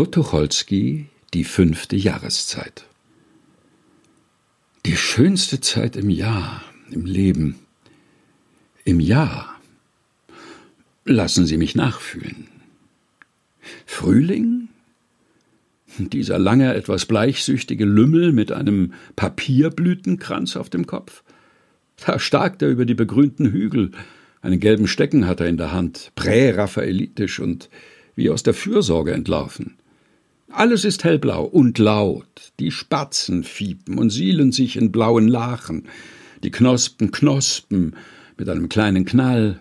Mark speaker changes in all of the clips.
Speaker 1: Kurt Tucholsky, die fünfte Jahreszeit. Die schönste Zeit im Jahr, im Leben, im Jahr. Lassen Sie mich nachfühlen. Frühling? Dieser lange, etwas bleichsüchtige Lümmel mit einem Papierblütenkranz auf dem Kopf? Da starkt er über die begrünten Hügel. Einen gelben Stecken hat er in der Hand, präraphaelitisch und wie aus der Fürsorge entlaufen. Alles ist hellblau und laut. Die Spatzen fiepen und sielen sich in blauen Lachen. Die Knospen knospen mit einem kleinen Knall.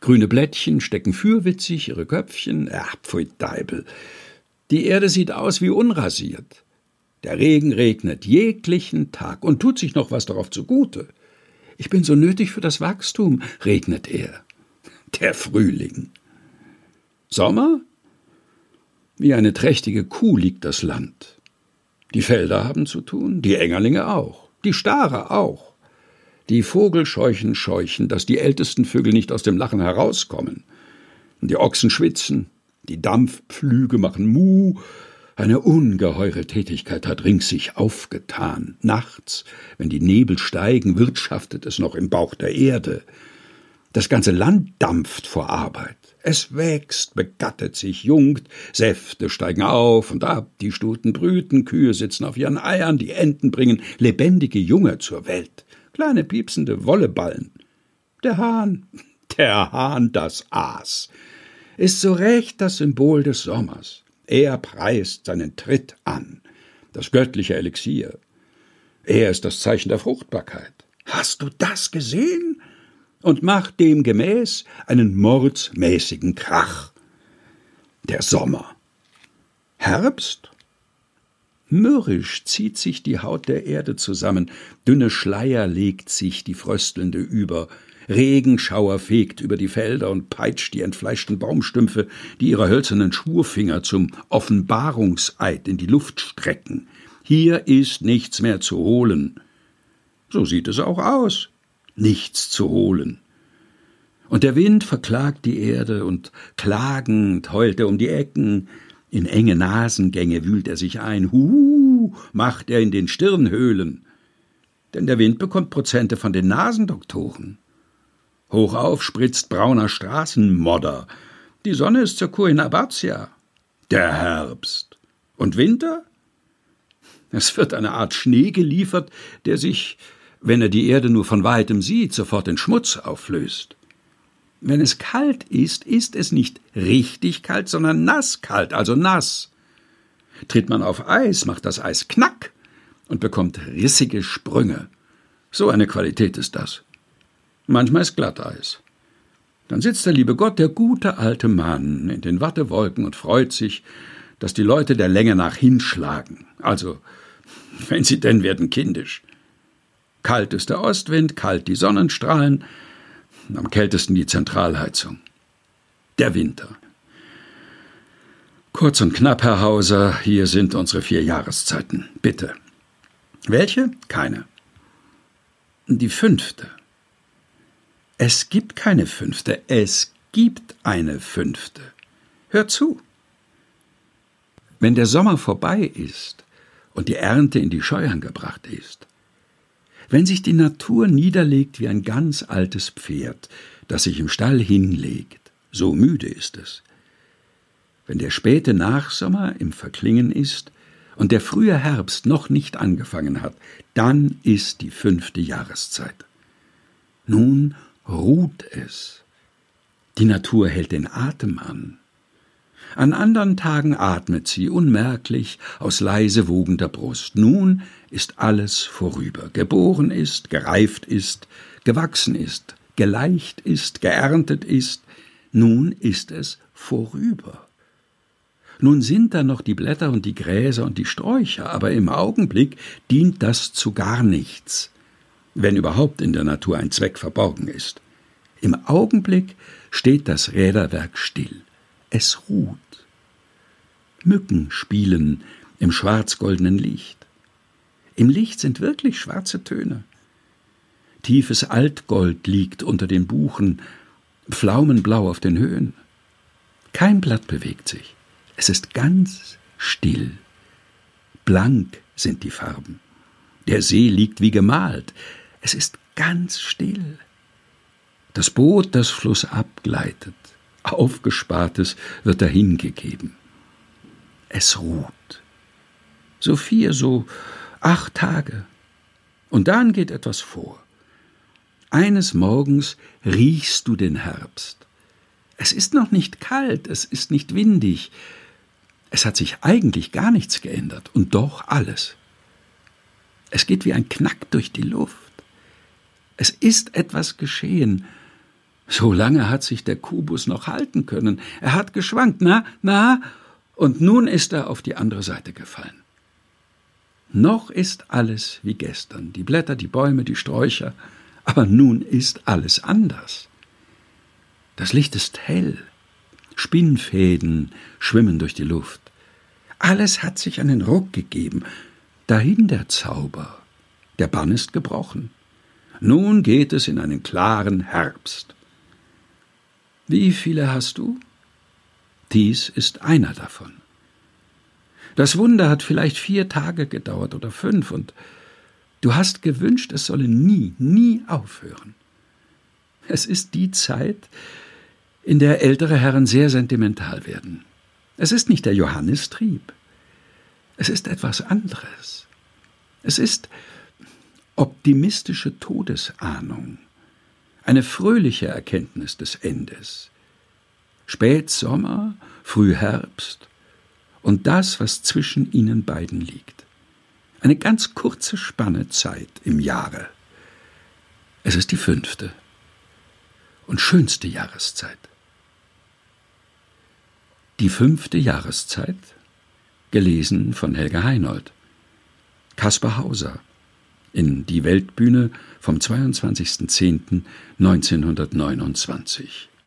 Speaker 1: Grüne Blättchen stecken fürwitzig ihre Köpfchen. Ach, pfui Deibel. Die Erde sieht aus wie unrasiert. Der Regen regnet jeglichen Tag und tut sich noch was darauf zugute. Ich bin so nötig für das Wachstum, regnet er. Der Frühling. Sommer? Wie eine trächtige Kuh liegt das Land. Die Felder haben zu tun, die Engerlinge auch, die Stare auch. Die Vogelscheuchen scheuchen, dass die ältesten Vögel nicht aus dem Lachen herauskommen. Die Ochsen schwitzen, die Dampfpflüge machen Mu, eine ungeheure Tätigkeit hat rings sich aufgetan. Nachts, wenn die Nebel steigen, wirtschaftet es noch im Bauch der Erde. Das ganze Land dampft vor Arbeit. Es wächst, begattet sich, jungt, Säfte steigen auf und ab, die Stuten brüten, Kühe sitzen auf ihren Eiern, die Enten bringen lebendige Junge zur Welt, kleine piepsende Wolleballen. Der Hahn, der Hahn, das Aas, ist so recht das Symbol des Sommers. Er preist seinen Tritt an, das göttliche Elixier. Er ist das Zeichen der Fruchtbarkeit. Hast du das gesehen? Und macht demgemäß einen mordsmäßigen Krach. Der Sommer. Herbst? Mürrisch zieht sich die Haut der Erde zusammen, dünne Schleier legt sich die Fröstelnde über, Regenschauer fegt über die Felder und peitscht die entfleischten Baumstümpfe, die ihre hölzernen Schwurfinger zum Offenbarungseid in die Luft strecken. Hier ist nichts mehr zu holen. So sieht es auch aus. Nichts zu holen. Und der Wind verklagt die Erde, und klagend heult er um die Ecken, in enge Nasengänge wühlt er sich ein, hu, macht er in den Stirnhöhlen. Denn der Wind bekommt Prozente von den Nasendoktoren. Hochauf spritzt brauner Straßenmodder. Die Sonne ist zur Kur in Abatia. Der Herbst. Und Winter? Es wird eine Art Schnee geliefert, der sich, wenn er die Erde nur von weitem sieht, sofort in Schmutz auflöst. Wenn es kalt ist, ist es nicht richtig kalt, sondern nasskalt, also nass. Tritt man auf Eis, macht das Eis knack und bekommt rissige Sprünge. So eine Qualität ist das. Manchmal ist Glatteis. Dann sitzt der liebe Gott, der gute alte Mann, in den Wattewolken und freut sich, dass die Leute der Länge nach hinschlagen. Also, wenn sie denn werden kindisch. Kalt ist der Ostwind, kalt die Sonnenstrahlen, am kältesten die Zentralheizung. Der Winter. Kurz und knapp, Herr Hauser, hier sind unsere vier Jahreszeiten. Bitte. Welche? Keine. Die fünfte. Es gibt keine fünfte, es gibt eine fünfte. Hör zu. Wenn der Sommer vorbei ist und die Ernte in die Scheuern gebracht ist, wenn sich die Natur niederlegt wie ein ganz altes Pferd, das sich im Stall hinlegt, so müde ist es, wenn der späte Nachsommer im Verklingen ist und der frühe Herbst noch nicht angefangen hat, dann ist die fünfte Jahreszeit. Nun ruht es. Die Natur hält den Atem an. An andern Tagen atmet sie unmerklich aus leise wogender Brust. Nun ist alles vorüber. Geboren ist, gereift ist, gewachsen ist, geleicht ist, geerntet ist. Nun ist es vorüber. Nun sind da noch die Blätter und die Gräser und die Sträucher, aber im Augenblick dient das zu gar nichts wenn überhaupt in der Natur ein Zweck verborgen ist. Im Augenblick steht das Räderwerk still. Es ruht. Mücken spielen im schwarzgoldenen Licht. Im Licht sind wirklich schwarze Töne. Tiefes Altgold liegt unter den Buchen, Pflaumenblau auf den Höhen. Kein Blatt bewegt sich. Es ist ganz still. Blank sind die Farben. Der See liegt wie gemalt. Es ist ganz still. Das Boot, das flussab gleitet, aufgespartes wird dahingegeben. Es ruht. So vier, so acht Tage. Und dann geht etwas vor. Eines Morgens riechst du den Herbst. Es ist noch nicht kalt, es ist nicht windig. Es hat sich eigentlich gar nichts geändert und doch alles. Es geht wie ein Knack durch die Luft. Es ist etwas geschehen. So lange hat sich der Kubus noch halten können. Er hat geschwankt, na, na, und nun ist er auf die andere Seite gefallen. Noch ist alles wie gestern, die Blätter, die Bäume, die Sträucher, aber nun ist alles anders. Das Licht ist hell. Spinnfäden schwimmen durch die Luft. Alles hat sich einen Ruck gegeben. Dahin der Zauber. Der Bann ist gebrochen. Nun geht es in einen klaren Herbst. Wie viele hast du? Dies ist einer davon. Das Wunder hat vielleicht vier Tage gedauert oder fünf, und du hast gewünscht, es solle nie, nie aufhören. Es ist die Zeit, in der ältere Herren sehr sentimental werden. Es ist nicht der Johannistrieb. Es ist etwas anderes. Es ist optimistische Todesahnung, eine fröhliche Erkenntnis des Endes. Spätsommer, Frühherbst und das, was zwischen ihnen beiden liegt. Eine ganz kurze Spanne Zeit im Jahre. Es ist die fünfte und schönste Jahreszeit. Die fünfte Jahreszeit, gelesen von Helga Heinold. Kaspar Hauser in Die Weltbühne vom 22.10.1929.